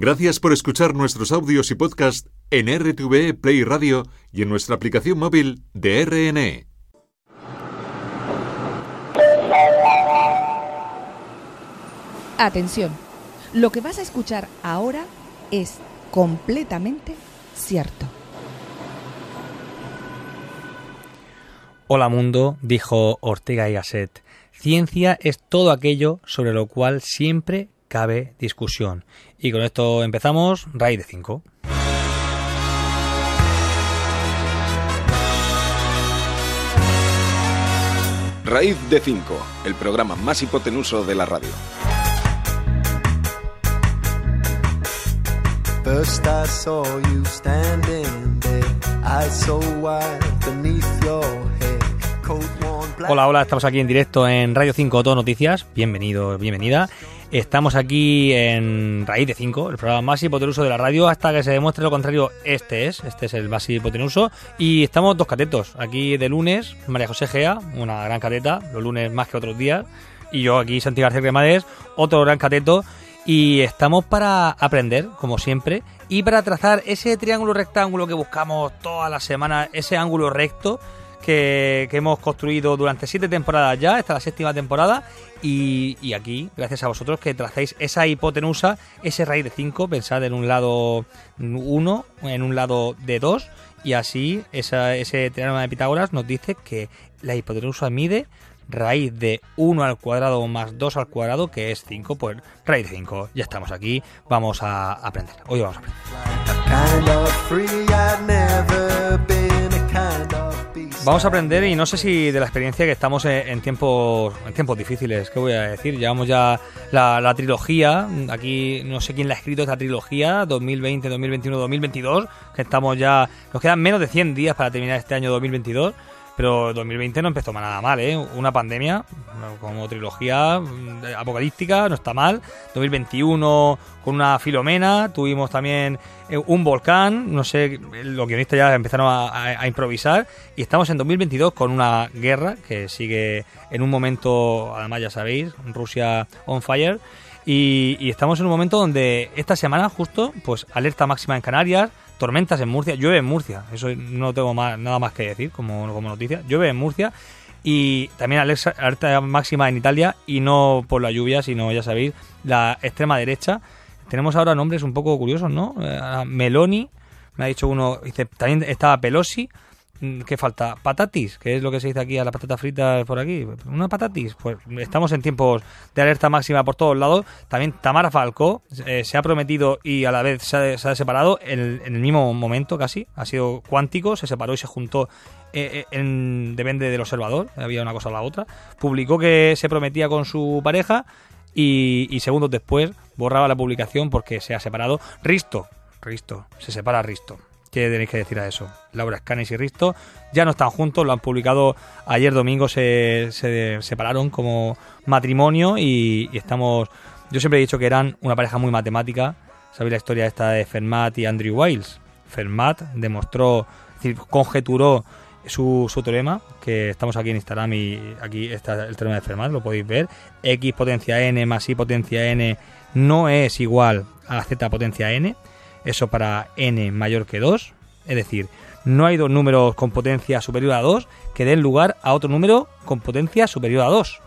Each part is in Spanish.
Gracias por escuchar nuestros audios y podcast en RTVE Play Radio y en nuestra aplicación móvil de RNE. Atención, lo que vas a escuchar ahora es completamente cierto. Hola mundo, dijo Ortega y Gasset. Ciencia es todo aquello sobre lo cual siempre cabe discusión. Y con esto empezamos, raíz de 5. Raíz de 5, el programa más hipotenuso de la radio. First I saw you standing there, so wide beneath your head. Coat worn black. Hola, hola, estamos aquí en directo en Radio 5 Todo Noticias. Bienvenido, bienvenida. Estamos aquí en Raíz de 5, el programa más hipotenuso de la radio, hasta que se demuestre lo contrario. Este es, este es el más hipotenuso. Y estamos dos catetos. Aquí de lunes, María José Gea, una gran cateta, los lunes más que otros días. Y yo aquí, Santi García Cremades, otro gran cateto. Y estamos para aprender, como siempre, y para trazar ese triángulo rectángulo que buscamos todas las semanas, ese ángulo recto que, que hemos construido durante siete temporadas ya, esta es la séptima temporada, y, y aquí, gracias a vosotros, que tracéis esa hipotenusa, ese raíz de 5, pensad en un lado 1, en un lado de 2, y así esa, ese teorema de Pitágoras nos dice que la hipotenusa mide raíz de 1 al cuadrado más 2 al cuadrado, que es 5, pues raíz de 5. Ya estamos aquí, vamos a aprender. Hoy vamos a aprender. Vamos a aprender y no sé si de la experiencia que estamos en, en tiempos en tiempos difíciles, ¿qué voy a decir? Llevamos ya la, la trilogía, aquí no sé quién la ha escrito esta trilogía, 2020, 2021, 2022, que estamos ya, nos quedan menos de 100 días para terminar este año 2022. Pero 2020 no empezó nada mal, ¿eh? Una pandemia como trilogía mm, apocalíptica, no está mal. 2021 con una filomena, tuvimos también eh, un volcán, no sé, los guionistas ya empezaron a, a- a improvisar. Y estamos en 2022 con una guerra que sigue en un momento, además ya sabéis, Rusia on fire. Y, estamos en un momento donde esta semana justo, pues alerta máxima en Canarias, tormentas en Murcia, llueve en Murcia, eso no tengo más, nada más que decir como, como noticia, llueve en Murcia y también alerta, máxima en Italia y no por la lluvia, sino ya sabéis, la extrema derecha. Tenemos ahora nombres un poco curiosos, ¿no? Eh, Meloni, me ha dicho uno, dice, también estaba Pelosi, ¿Qué falta? Patatis, que es lo que se dice aquí a las patatas fritas por aquí. ¿Una patatis? Pues estamos en tiempos de alerta máxima por todos lados. También Tamara Falcó eh, se ha prometido y a la vez se ha, se ha separado en, en el mismo momento casi. Ha sido cuántico, se separó y se juntó eh, eh, en, depende del observador, había una cosa o la otra. Publicó que se prometía con su pareja y, y segundos después borraba la publicación porque se ha separado. Risto, Risto, se separa Risto. ¿Qué tenéis que decir a eso? Laura Scanes y Risto ya no están juntos, lo han publicado ayer domingo, se, se separaron como matrimonio y, y estamos... Yo siempre he dicho que eran una pareja muy matemática. ¿Sabéis la historia esta de Fermat y Andrew Wiles? Fermat demostró, es decir, conjeturó su, su teorema, que estamos aquí en Instagram y aquí está el teorema de Fermat, lo podéis ver. X potencia n más y potencia n no es igual a z potencia n. Eso para n mayor que 2. Es decir, no hay dos números con potencia superior a 2 que den lugar a otro número con potencia superior a 2.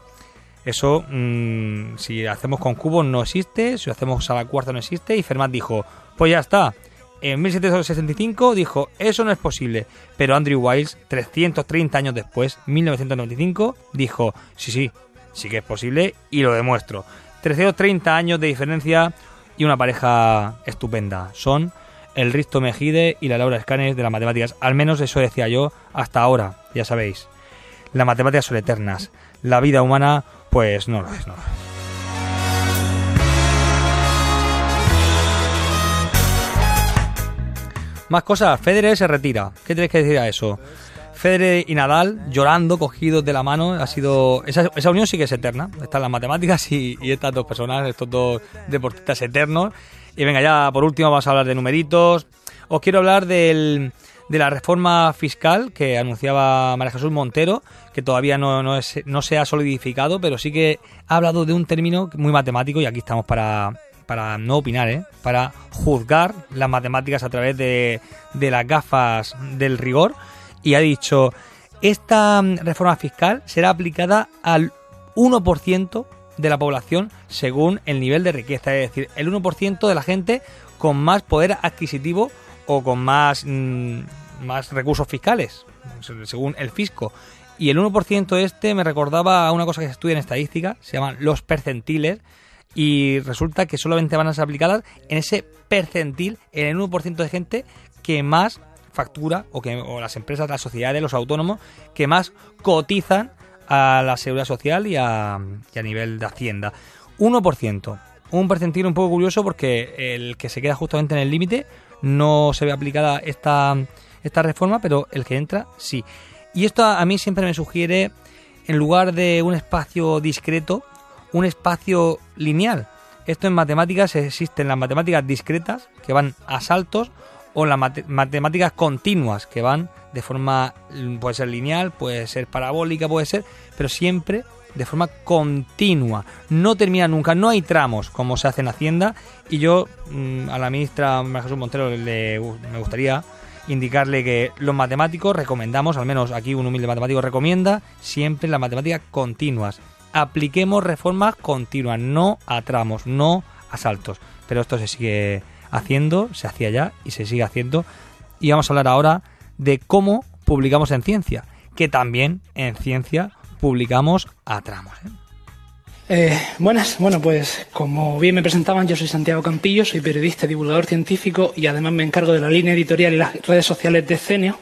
Eso, mmm, si hacemos con cubos no existe, si lo hacemos a la cuarta no existe. Y Fermat dijo, pues ya está. En 1765 dijo, eso no es posible. Pero Andrew Wiles, 330 años después, 1995, dijo, sí, sí, sí que es posible y lo demuestro. 330 años de diferencia y una pareja estupenda. Son el Risto Mejide y la Laura Escanes de las matemáticas. Al menos eso decía yo hasta ahora, ya sabéis. Las matemáticas son eternas. La vida humana, pues no lo es, no lo es. Más cosas, Federer se retira. ¿Qué tenéis que decir a eso? Federer y Nadal llorando, cogidos de la mano, ha sido esa, esa unión sí que es eterna. Están las matemáticas y, estas dos personas, estos dos deportistas eternos. Y venga, ya por último vamos a hablar de numeritos. Os quiero hablar del, de la reforma fiscal que anunciaba María Jesús Montero, que todavía no, no, es- no se ha solidificado, pero sí que ha hablado de un término muy matemático y aquí estamos para, para no opinar, ¿eh? para juzgar las matemáticas a través de, de las gafas del rigor y ha dicho, esta mm, reforma fiscal será aplicada al 1% de la población según el nivel de riqueza, es decir, el 1% de la gente con más poder adquisitivo o con más, mm, más recursos fiscales, se- según el fisco. Y el 1% este me recordaba a una cosa que se estudia en estadística, se llaman los percentiles, y resulta que solamente van a ser aplicadas en ese percentil, en el 1% de gente que más factura, o, que, o las empresas, las sociedades, los autónomos, que más cotizan a la seguridad social y a, y a nivel de hacienda. 1%. Un percentil un poco curioso porque el que se queda justamente en el límite no se ve aplicada esta, esta reforma, pero el que entra sí. Y esto a a mí siempre me sugiere, en lugar de un espacio discreto, un espacio lineal. Esto en matemáticas existen las matemáticas discretas, que van a saltos, o las mate- matemáticas continuas, que van de forma, mm, puede ser lineal, puede ser parabólica, puede ser, pero siempre de forma continua. No termina nunca, no hay tramos como se hace en Hacienda. Y yo mm, a la ministra Jesús Montero le, me gustaría indicarle que los matemáticos recomendamos, al menos aquí un humilde matemático recomienda, siempre las matemáticas continuas. Apliquemos reformas continuas, no a tramos, no a saltos. Pero esto se sigue haciendo, se hacía ya y se sigue haciendo. Y vamos a hablar ahora de cómo publicamos en ciencia, que también en ciencia publicamos a tramos. ¿eh? Eh, buenas, bueno pues como bien me presentaban, yo soy Santiago Campillo, soy periodista, divulgador científico y además me encargo de la línea editorial y las redes sociales de Cenio.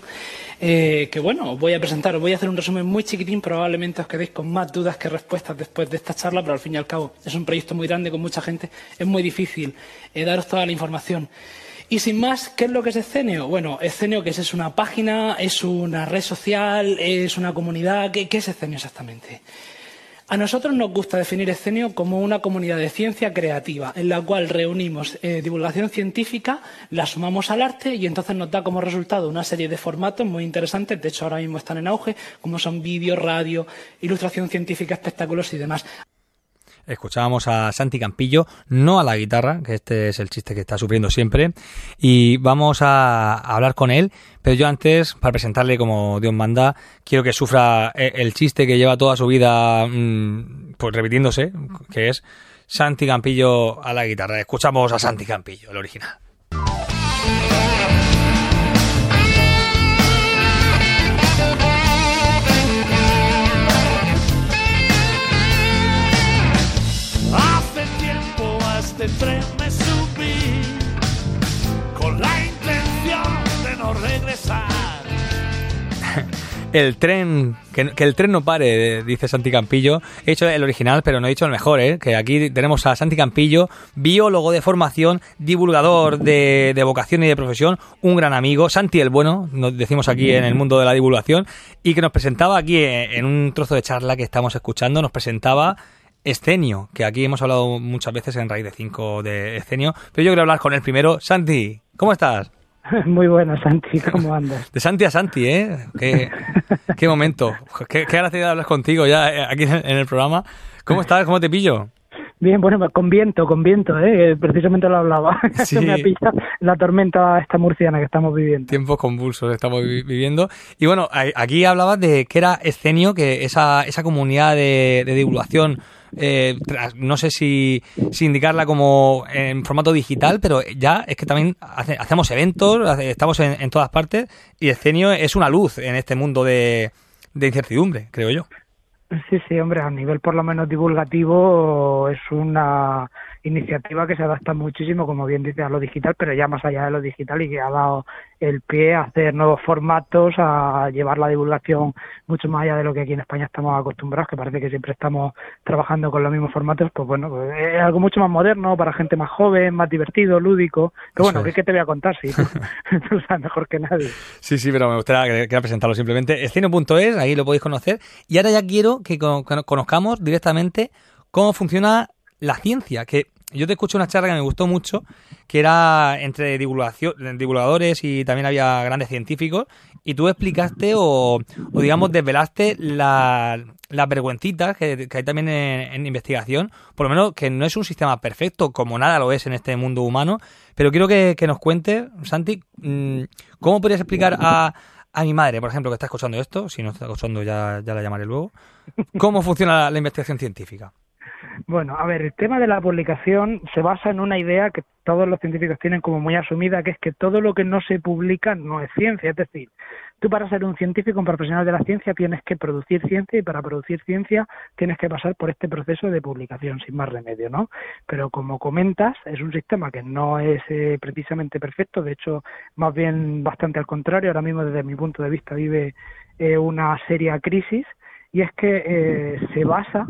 Eh, que bueno, os voy a presentar, os voy a hacer un resumen muy chiquitín, probablemente os quedéis con más dudas que respuestas después de esta charla, pero al fin y al cabo es un proyecto muy grande con mucha gente, es muy difícil eh, daros toda la información. Y sin más, ¿qué es lo que es Escenio? Bueno, Escenio, que es? ¿Es una página? ¿Es una red social? ¿Es una comunidad? ¿Qué, qué es Escenio exactamente? A nosotros nos gusta definir Escenio como una comunidad de ciencia creativa, en la cual reunimos eh, divulgación científica, la sumamos al arte y entonces nos da como resultado una serie de formatos muy interesantes, de hecho ahora mismo están en auge, como son vídeo, radio, ilustración científica, espectáculos y demás. Escuchábamos a Santi Campillo, no a la guitarra, que este es el chiste que está sufriendo siempre, y vamos a hablar con él, pero yo antes, para presentarle como Dios manda, quiero que sufra eh, el chiste que lleva toda su vida mm, pues repitiéndose, que es Santi Campillo a la guitarra. Escuchamos a Santi Campillo, el original. Tren con la intención de no regresar. El tren, que, el tren no pare, dice Santi Campillo. He dicho el original, pero no he dicho el mejor, ¿eh? Que aquí tenemos a Santi Campillo, biólogo de formación, divulgador de, de vocación y de profesión, un gran amigo, Santi el Bueno, nos decimos aquí en el mundo de la divulgación, y que nos presentaba aquí en un trozo de charla que estamos escuchando, nos presentaba Escenio, que aquí hemos hablado muchas veces en Raíz de 5 de Escenio, pero yo quiero hablar con él primero. Santi, ¿cómo estás? Muy buenas, Santi, ¿cómo andas? De Santi a Santi, ¿eh? Qué, qué momento. Qué, qué gracia de hablar contigo ya eh, aquí en el programa. ¿Cómo estás? ¿Cómo te pillo? Bien, bueno, con viento, con viento, ¿eh? precisamente lo hablaba. Sí. Me ha pillado la tormenta esta murciana que estamos viviendo. Tiempos convulsos estamos vi- viviendo. Y bueno, aquí hablabas de que era Escenio, que esa, esa comunidad de, de divulgación, eh, no sé si, si indicarla como en formato digital, pero ya es que también hace- hacemos eventos, estamos en, en todas partes, y Escenio es una luz en este mundo de, de incertidumbre, creo yo. Sí, sí, hombre, a nivel por lo menos divulgativo es una iniciativa que se adapta muchísimo, como bien dice, a lo digital, pero ya más allá de lo digital y que ha dado el pie a hacer nuevos formatos, a llevar la divulgación mucho más allá de lo que aquí en España estamos acostumbrados, que parece que siempre estamos trabajando con los mismos formatos, pues bueno, pues es algo mucho más moderno, para gente más joven, más divertido, lúdico. Pero bueno, ¿qué, te voy a contar? Si tú, tú sabes mejor que nadie. Sí, sí, pero me gustaría que, presentarlo simplemente. Esceno.es, ahí lo podéis conocer. Y ahora ya quiero que conozcamos directamente cómo funciona la ciencia, que yo te escuché una charla que me gustó mucho, que era entre divulgadores y también había grandes científicos, y tú explicaste o, digamos, desvelaste las vergüencitas que, hay también en, investigación, por lo menos que no es un sistema perfecto, como nada lo es en este mundo humano, pero quiero que, nos cuentes, Santi, mm, ¿cómo podrías explicar a, a mi madre, por ejemplo, que está escuchando esto, si no está escuchando ya, ya la llamaré luego, cómo funciona la investigación científica? Bueno, a ver, el tema de la publicación se basa en una idea que todos los científicos tienen como muy asumida, que es que todo lo que no se publica no es ciencia. Es decir, tú para ser un científico, un profesional de la ciencia, tienes que producir ciencia y para producir ciencia tienes que pasar por este proceso de publicación, sin más remedio, ¿no? Pero como comentas, es un sistema que no es eh, precisamente perfecto, de hecho, más bien bastante al contrario. Ahora mismo, desde mi punto de vista, vive eh, una seria crisis y es que eh, se basa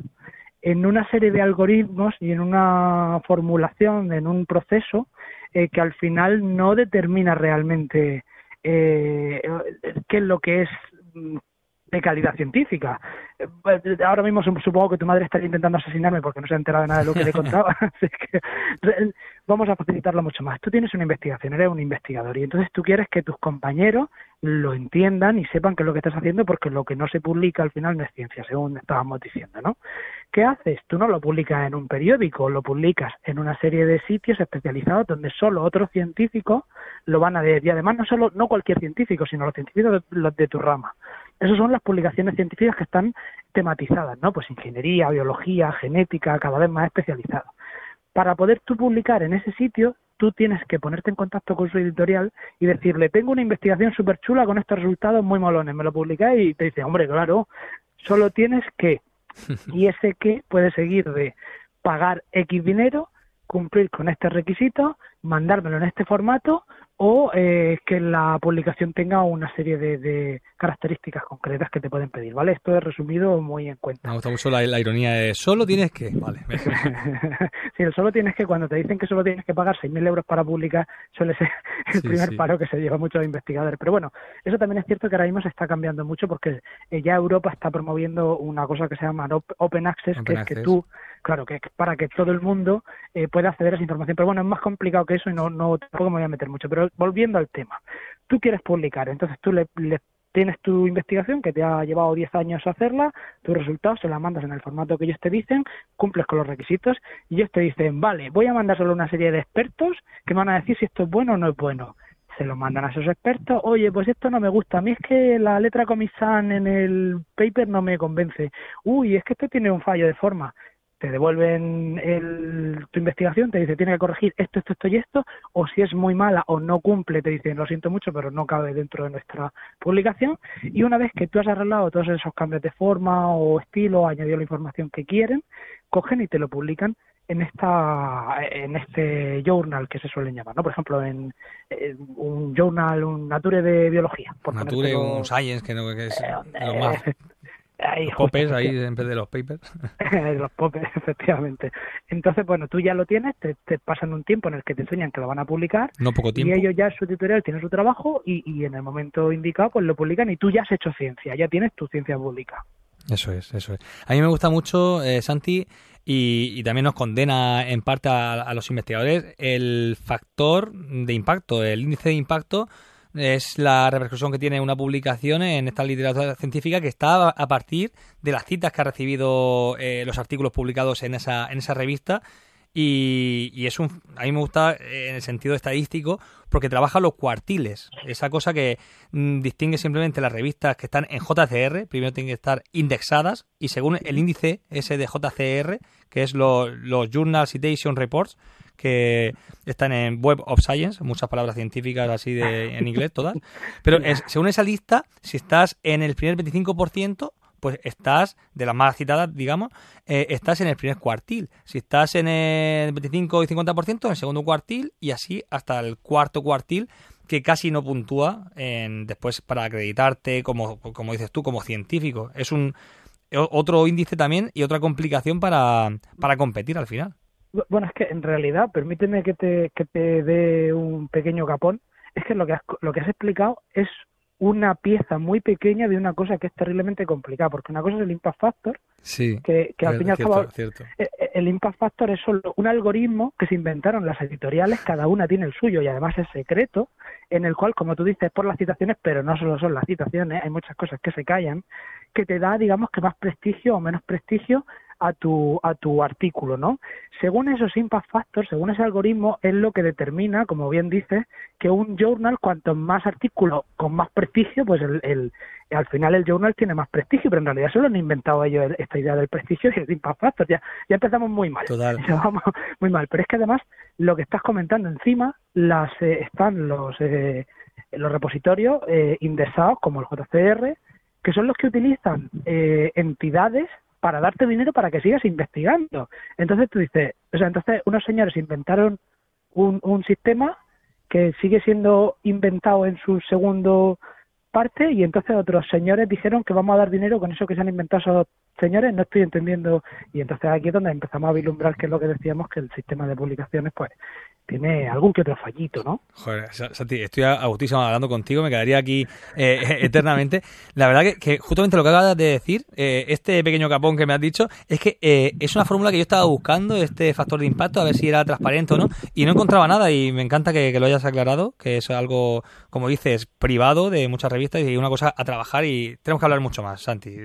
en una serie de algoritmos y en una formulación, en un proceso eh, que al final no determina realmente eh, qué es lo que es de calidad científica. Eh, ahora mismo supongo que tu madre estaría intentando asesinarme porque no se ha enterado de nada de lo que le contaba. Así que vamos a facilitarlo mucho más. Tú tienes una investigación, eres un investigador y entonces tú quieres que tus compañeros lo entiendan y sepan qué es lo que estás haciendo porque lo que no se publica al final no es ciencia, según estábamos diciendo, ¿no? ¿Qué haces? Tú no lo publicas en un periódico, lo publicas en una serie de sitios especializados donde solo otros científicos lo van a ver y además no solo no cualquier científico, sino los científicos de, los de tu rama. Esas son las publicaciones científicas que están tematizadas, ¿no? Pues ingeniería, biología, genética, cada vez más especializadas. Para poder tú publicar en ese sitio, tú tienes que ponerte en contacto con su editorial y decirle, tengo una investigación súper chula con estos resultados muy molones, me lo publicáis y te dice, hombre, claro, solo tienes que y ese que puede seguir de pagar X dinero, cumplir con este requisito, mandármelo en este formato o eh, que la publicación tenga una serie de, características concretas que te pueden pedir, ¿vale? Esto es resumido muy en cuenta. Me gusta mucho la, ironía de solo tienes que, vale. sí, el solo tienes que, cuando te dicen que solo tienes que pagar 6.000 euros para publicar, suele ser el primer paro que se lleva muchos investigadores. Pero bueno, eso también es cierto que ahora mismo se está cambiando mucho porque eh, ya Europa está promoviendo una cosa que se llama Open Access, que es que tú, claro, que es para que todo el mundo eh, pueda acceder a esa información. Pero bueno, es más complicado que eso y no, no tampoco me voy a meter mucho. Pero volviendo al tema, tú quieres publicar, entonces tú le, tienes tu investigación que te ha llevado 10 años hacerla, tus resultados se la mandas en el formato que ellos te dicen, cumples con los requisitos y ellos te dicen, vale, voy a mandárselo a una serie de expertos que me van a decir si esto es bueno o no es bueno. Se lo mandan a esos expertos, oye, pues esto no me gusta, a mí es que la letra comisan en el paper no me convence, uy, es que esto tiene un fallo de forma, te devuelven el, tu investigación, te dice tiene que corregir esto, esto, esto y esto, o si es muy mala o no cumple, te dicen lo siento mucho, pero no cabe dentro de nuestra publicación. Y una vez que tú has arreglado todos esos cambios de forma o estilo, añadido la información que quieren, cogen y te lo publican en esta en este journal que se suelen llamar, ¿no? Por ejemplo, en, un journal, un Nature de biología. Por Nature, un Science, que, no, que es eh, lo más los popes ahí en vez de los papers. los popes, efectivamente. Entonces, bueno, tú ya lo tienes, te, pasan un tiempo en el que te enseñan que lo van a publicar. No poco tiempo. Y ellos ya su tutorial tienen su trabajo y, y en el momento indicado pues lo publican y tú ya has hecho ciencia, ya tienes tu ciencia pública. Eso es, eso es. A mí me gusta mucho, eh, Santi, y, también nos condena en parte a los investigadores el factor de impacto, el índice de impacto es la repercusión que tiene una publicación en esta literatura científica que está a partir de las citas que ha recibido eh, los artículos publicados en esa, en esa revista. Y, es un, a mí me gusta eh, en el sentido estadístico porque trabaja los cuartiles, esa cosa que mm, distingue simplemente las revistas que están en JCR, primero tienen que estar indexadas y según el índice ese de JCR, que es los Journal Citation Reports, que están en Web of Science, muchas palabras científicas así de, en inglés, todas. Pero según esa lista, si estás en el primer 25%, pues estás, de las más citadas, digamos, eh, estás en el primer cuartil. Si estás en el 25 y 50%, en el segundo cuartil y así hasta el cuarto cuartil que casi no puntúa en, después para acreditarte como, como dices tú, como científico. Es un otro índice también y otra complicación para, para competir al final. Bueno, es que en realidad, permíteme que te, que te dé un pequeño capón, es que lo que has, lo que has explicado es una pieza muy pequeña de una cosa que es terriblemente complicada, porque una cosa es el impact factor, sí, que, que al fin y al cabo e, e, el impact factor es solo un algoritmo que se inventaron las editoriales, cada una tiene el suyo y además es secreto, en el cual, como tú dices, por las citaciones, pero no solo son las citaciones, hay muchas cosas que se callan, que te da, digamos, que más prestigio o menos prestigio a tu, a tu artículo, ¿no? Según esos impact factors, según ese algoritmo, es lo que determina, como bien dices, que un journal, cuanto más artículos con más prestigio, pues el, el, al final el journal tiene más prestigio, pero en realidad solo han inventado ellos esta idea del prestigio y el impact factor. Ya, ya empezamos muy mal. Total. vamos muy mal. Pero es que además, lo que estás comentando encima, las eh, están los, eh, los repositorios eh, indexados como el JCR, que son los que utilizan eh, entidades para darte dinero para que sigas investigando. Entonces tú dices, o sea, entonces unos señores inventaron un, un sistema que sigue siendo inventado en su segundo parte y entonces otros señores dijeron que vamos a dar dinero con eso que se han inventado esos señores, no estoy entendiendo y entonces aquí es donde empezamos a vislumbrar que es lo que decíamos que el sistema de publicaciones pues tiene algún que otro fallito, ¿no? Joder, Santi, estoy a gustísimo hablando contigo, me quedaría aquí eh, eternamente. La verdad que, justamente lo que acabas de decir, eh, este pequeño capón que me has dicho, es que eh, es una fórmula que yo estaba buscando, este factor de impacto, a ver si era transparente o no, y no encontraba nada y me encanta que, lo hayas aclarado, que es algo, como dices, privado de muchas revistas y una cosa a trabajar y tenemos que hablar mucho más, Santi.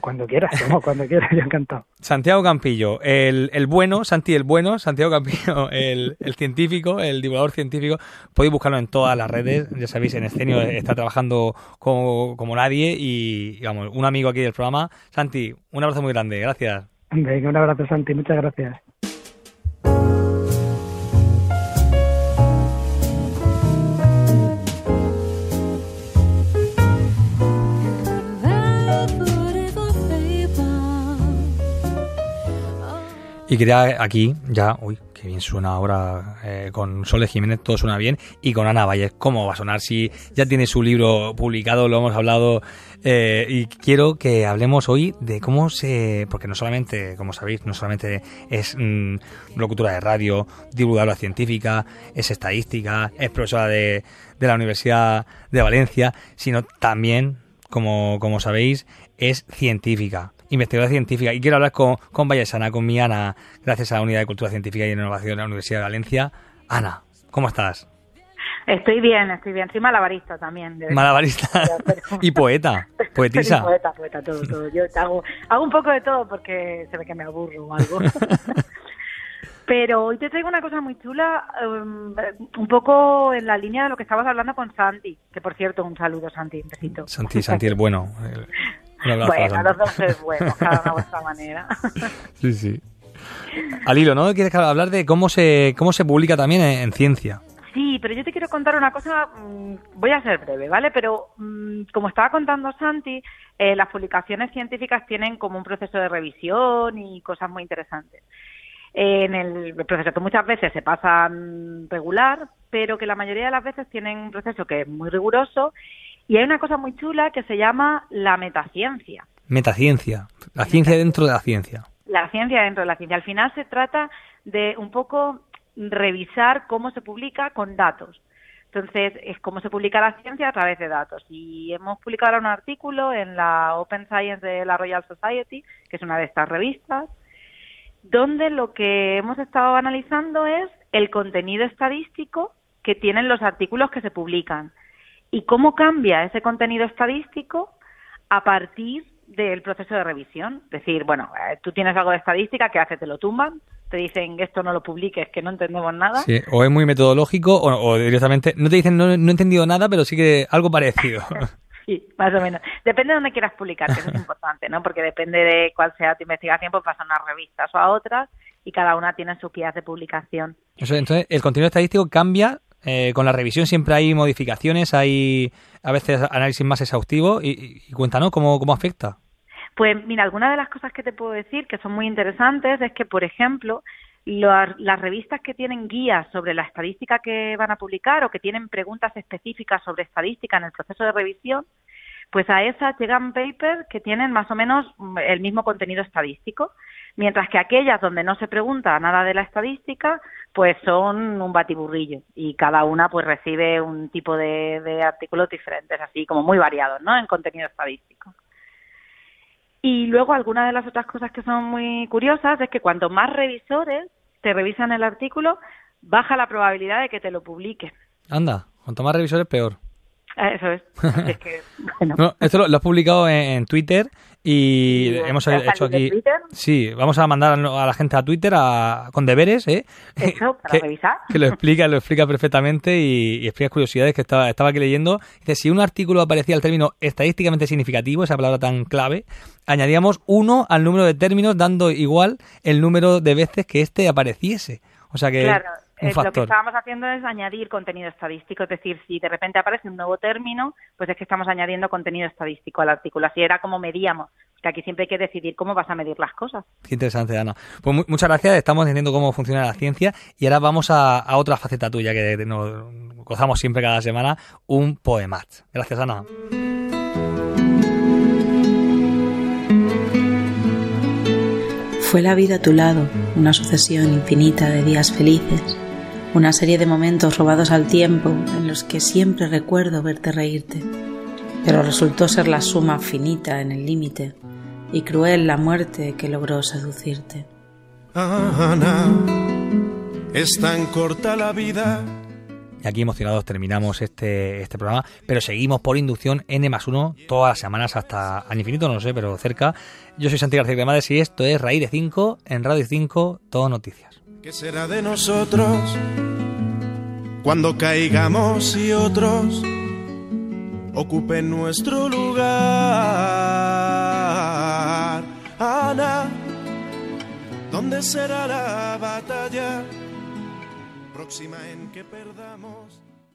Cuando quieras, cuando quieras, yo encantado. Santiago Campillo, el, el bueno, Santi el bueno, Santiago Campillo, el, el científico, el divulgador científico, podéis buscarlo en todas las redes, ya sabéis, en Escenio está trabajando como, como nadie y, digamos, un amigo aquí del programa. Santi, un abrazo muy grande, gracias. un abrazo Santi, muchas gracias. Y quería aquí ya, uy, qué bien suena ahora eh, con Sole Jiménez, todo suena bien, y con Ana Valles, ¿cómo va a sonar si ya tiene su libro publicado, lo hemos hablado, eh, y quiero que hablemos hoy de cómo se, porque no solamente, como sabéis, no solamente es mm, locutora de radio, divulgadora científica, es estadística, es profesora de, de la Universidad de Valencia, sino también, como, como sabéis, es científica investigadora científica. Y quiero hablar con, con Vallesana, con mi Ana, gracias a la Unidad de Cultura Científica y Innovación de la Universidad de Valencia. Ana, ¿cómo estás? Estoy bien, estoy bien. Soy malabarista también. Malabarista y poeta, poetisa. poeta, poeta, todo, todo. Yo hago, hago un poco de todo porque se ve que me aburro o algo. Pero hoy te traigo una cosa muy chula, um, un poco en la línea de lo que estabas hablando con Santi, que por cierto, un saludo Santi, un besito. Santi, Santi el bueno. Bueno, los dos es bueno, cada una a vuestra manera. sí, sí. Al hilo, ¿no? Quieres hablar de cómo se, cómo se publica también en, ciencia. Sí, pero yo te quiero contar una cosa, mm, voy a ser breve, ¿vale? Pero mm, como estaba contando Santi, eh, las publicaciones científicas tienen como un proceso de revisión y cosas muy interesantes. En el proceso que muchas veces se pasa regular, pero que la mayoría de las veces tienen un proceso que es muy riguroso y hay una cosa muy chula que se llama la metaciencia. Metaciencia, la ciencia dentro de la ciencia. La ciencia dentro de la ciencia. Al final se trata de un poco revisar cómo se publica con datos. Entonces, es cómo se publica la ciencia a través de datos. Y hemos publicado ahora un artículo en la Open Science de la Royal Society, que es una de estas revistas, donde lo que hemos estado analizando es el contenido estadístico que tienen los artículos que se publican y cómo cambia ese contenido estadístico a partir del proceso de revisión. Es decir, bueno, eh, tú tienes algo de estadística, que hace? Te lo tumban, te dicen esto no lo publiques, que no entendemos nada. Sí, o es muy metodológico o, directamente no te dicen no, no, he entendido nada, pero sí que algo parecido. sí, más o menos. Depende de dónde quieras publicar, que eso es importante, ¿no? Porque depende de cuál sea tu investigación, pues vas a unas revistas o a otras y cada una tiene su guía de publicación. Entonces, el contenido estadístico cambia eh, con la revisión siempre hay modificaciones, hay a veces análisis más exhaustivo y, cuéntanos cómo, cómo afecta. Pues mira, algunas de las cosas que te puedo decir que son muy interesantes es que, por ejemplo, lo- las revistas que tienen guías sobre la estadística que van a publicar o que tienen preguntas específicas sobre estadística en el proceso de revisión, pues a esas llegan papers que tienen más o menos mm, el mismo contenido estadístico, mientras que aquellas donde no se pregunta nada de la estadística, pues son un batiburrillo y cada una pues recibe un tipo de, de artículos diferentes, así como muy variados, ¿no? En contenido estadístico. Y luego algunas de las otras cosas que son muy curiosas es que cuanto más revisores te revisan el artículo, baja la probabilidad de que te lo publiquen. Anda, cuanto más revisores, peor. Eh, Eso es. Así es que, bueno. No, esto lo, lo has publicado en, en Twitter y Sí, hemos ¿te ha hecho aquí. Sí, vamos a mandar a la gente a Twitter a- con deberes, ¿eh? Eso, para que, revisar. que lo explica, lo explica perfectamente y, y explica curiosidades que estaba, estaba aquí leyendo. Dice, si un artículo aparecía el término estadísticamente significativo, esa palabra tan clave, añadíamos uno al número de términos dando igual el número de veces que éste apareciese. O sea que Claro, eh, lo que estábamos haciendo es añadir contenido estadístico, es decir, si de repente aparece un nuevo término, pues es que estamos añadiendo contenido estadístico al artículo. Así era como medíamos, que aquí siempre hay que decidir cómo vas a medir las cosas. Qué interesante, Ana. Pues mu- muchas gracias, estamos entendiendo cómo funciona la ciencia y ahora vamos a, a otra faceta tuya que nos gozamos siempre cada semana, un poemat. Gracias, Ana. Fue la vida a tu lado, una sucesión infinita de días felices, una serie de momentos robados al tiempo en los que siempre recuerdo verte reírte, pero resultó ser la suma finita en el límite y cruel la muerte que logró seducirte. Ana, es tan corta la vida. Y aquí emocionados terminamos este, este programa, pero seguimos por inducción N más 1 todas las semanas hasta al infinito, no lo sé, pero cerca. Yo soy Santiago García Cremades y esto es Raíz de 5 en Radio 5, todo noticias. ¿Qué será de nosotros cuando caigamos y otros ocupen nuestro lugar? Ana, ¿dónde será la batalla próxima en que perdamos?